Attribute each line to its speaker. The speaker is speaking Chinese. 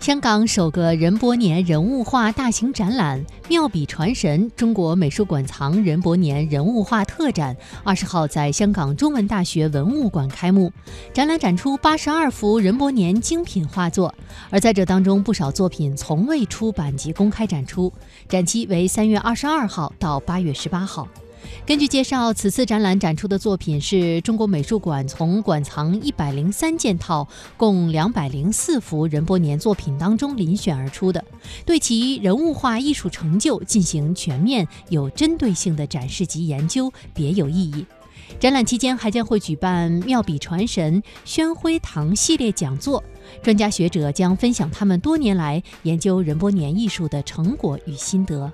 Speaker 1: 香港首个任伯年人物画大型展览“妙笔传神”中国美术馆藏任伯年人物画特展，二十号在香港中文大学文物馆开幕。展览展出八十二幅任伯年精品画作，而在这当中，不少作品从未出版及公开展出。展期为三月二十二号到八月十八号。根据介绍，此次展览展出的作品是中国美术馆从馆藏一百零三件套、共两百零四幅任伯年作品当中遴选而出的，对其人物画艺术成就进行全面、有针对性的展示及研究，别有意义。展览期间还将会举办“妙笔传神”宣徽堂系列讲座，专家学者将分享他们多年来研究任伯年艺术的成果与心得。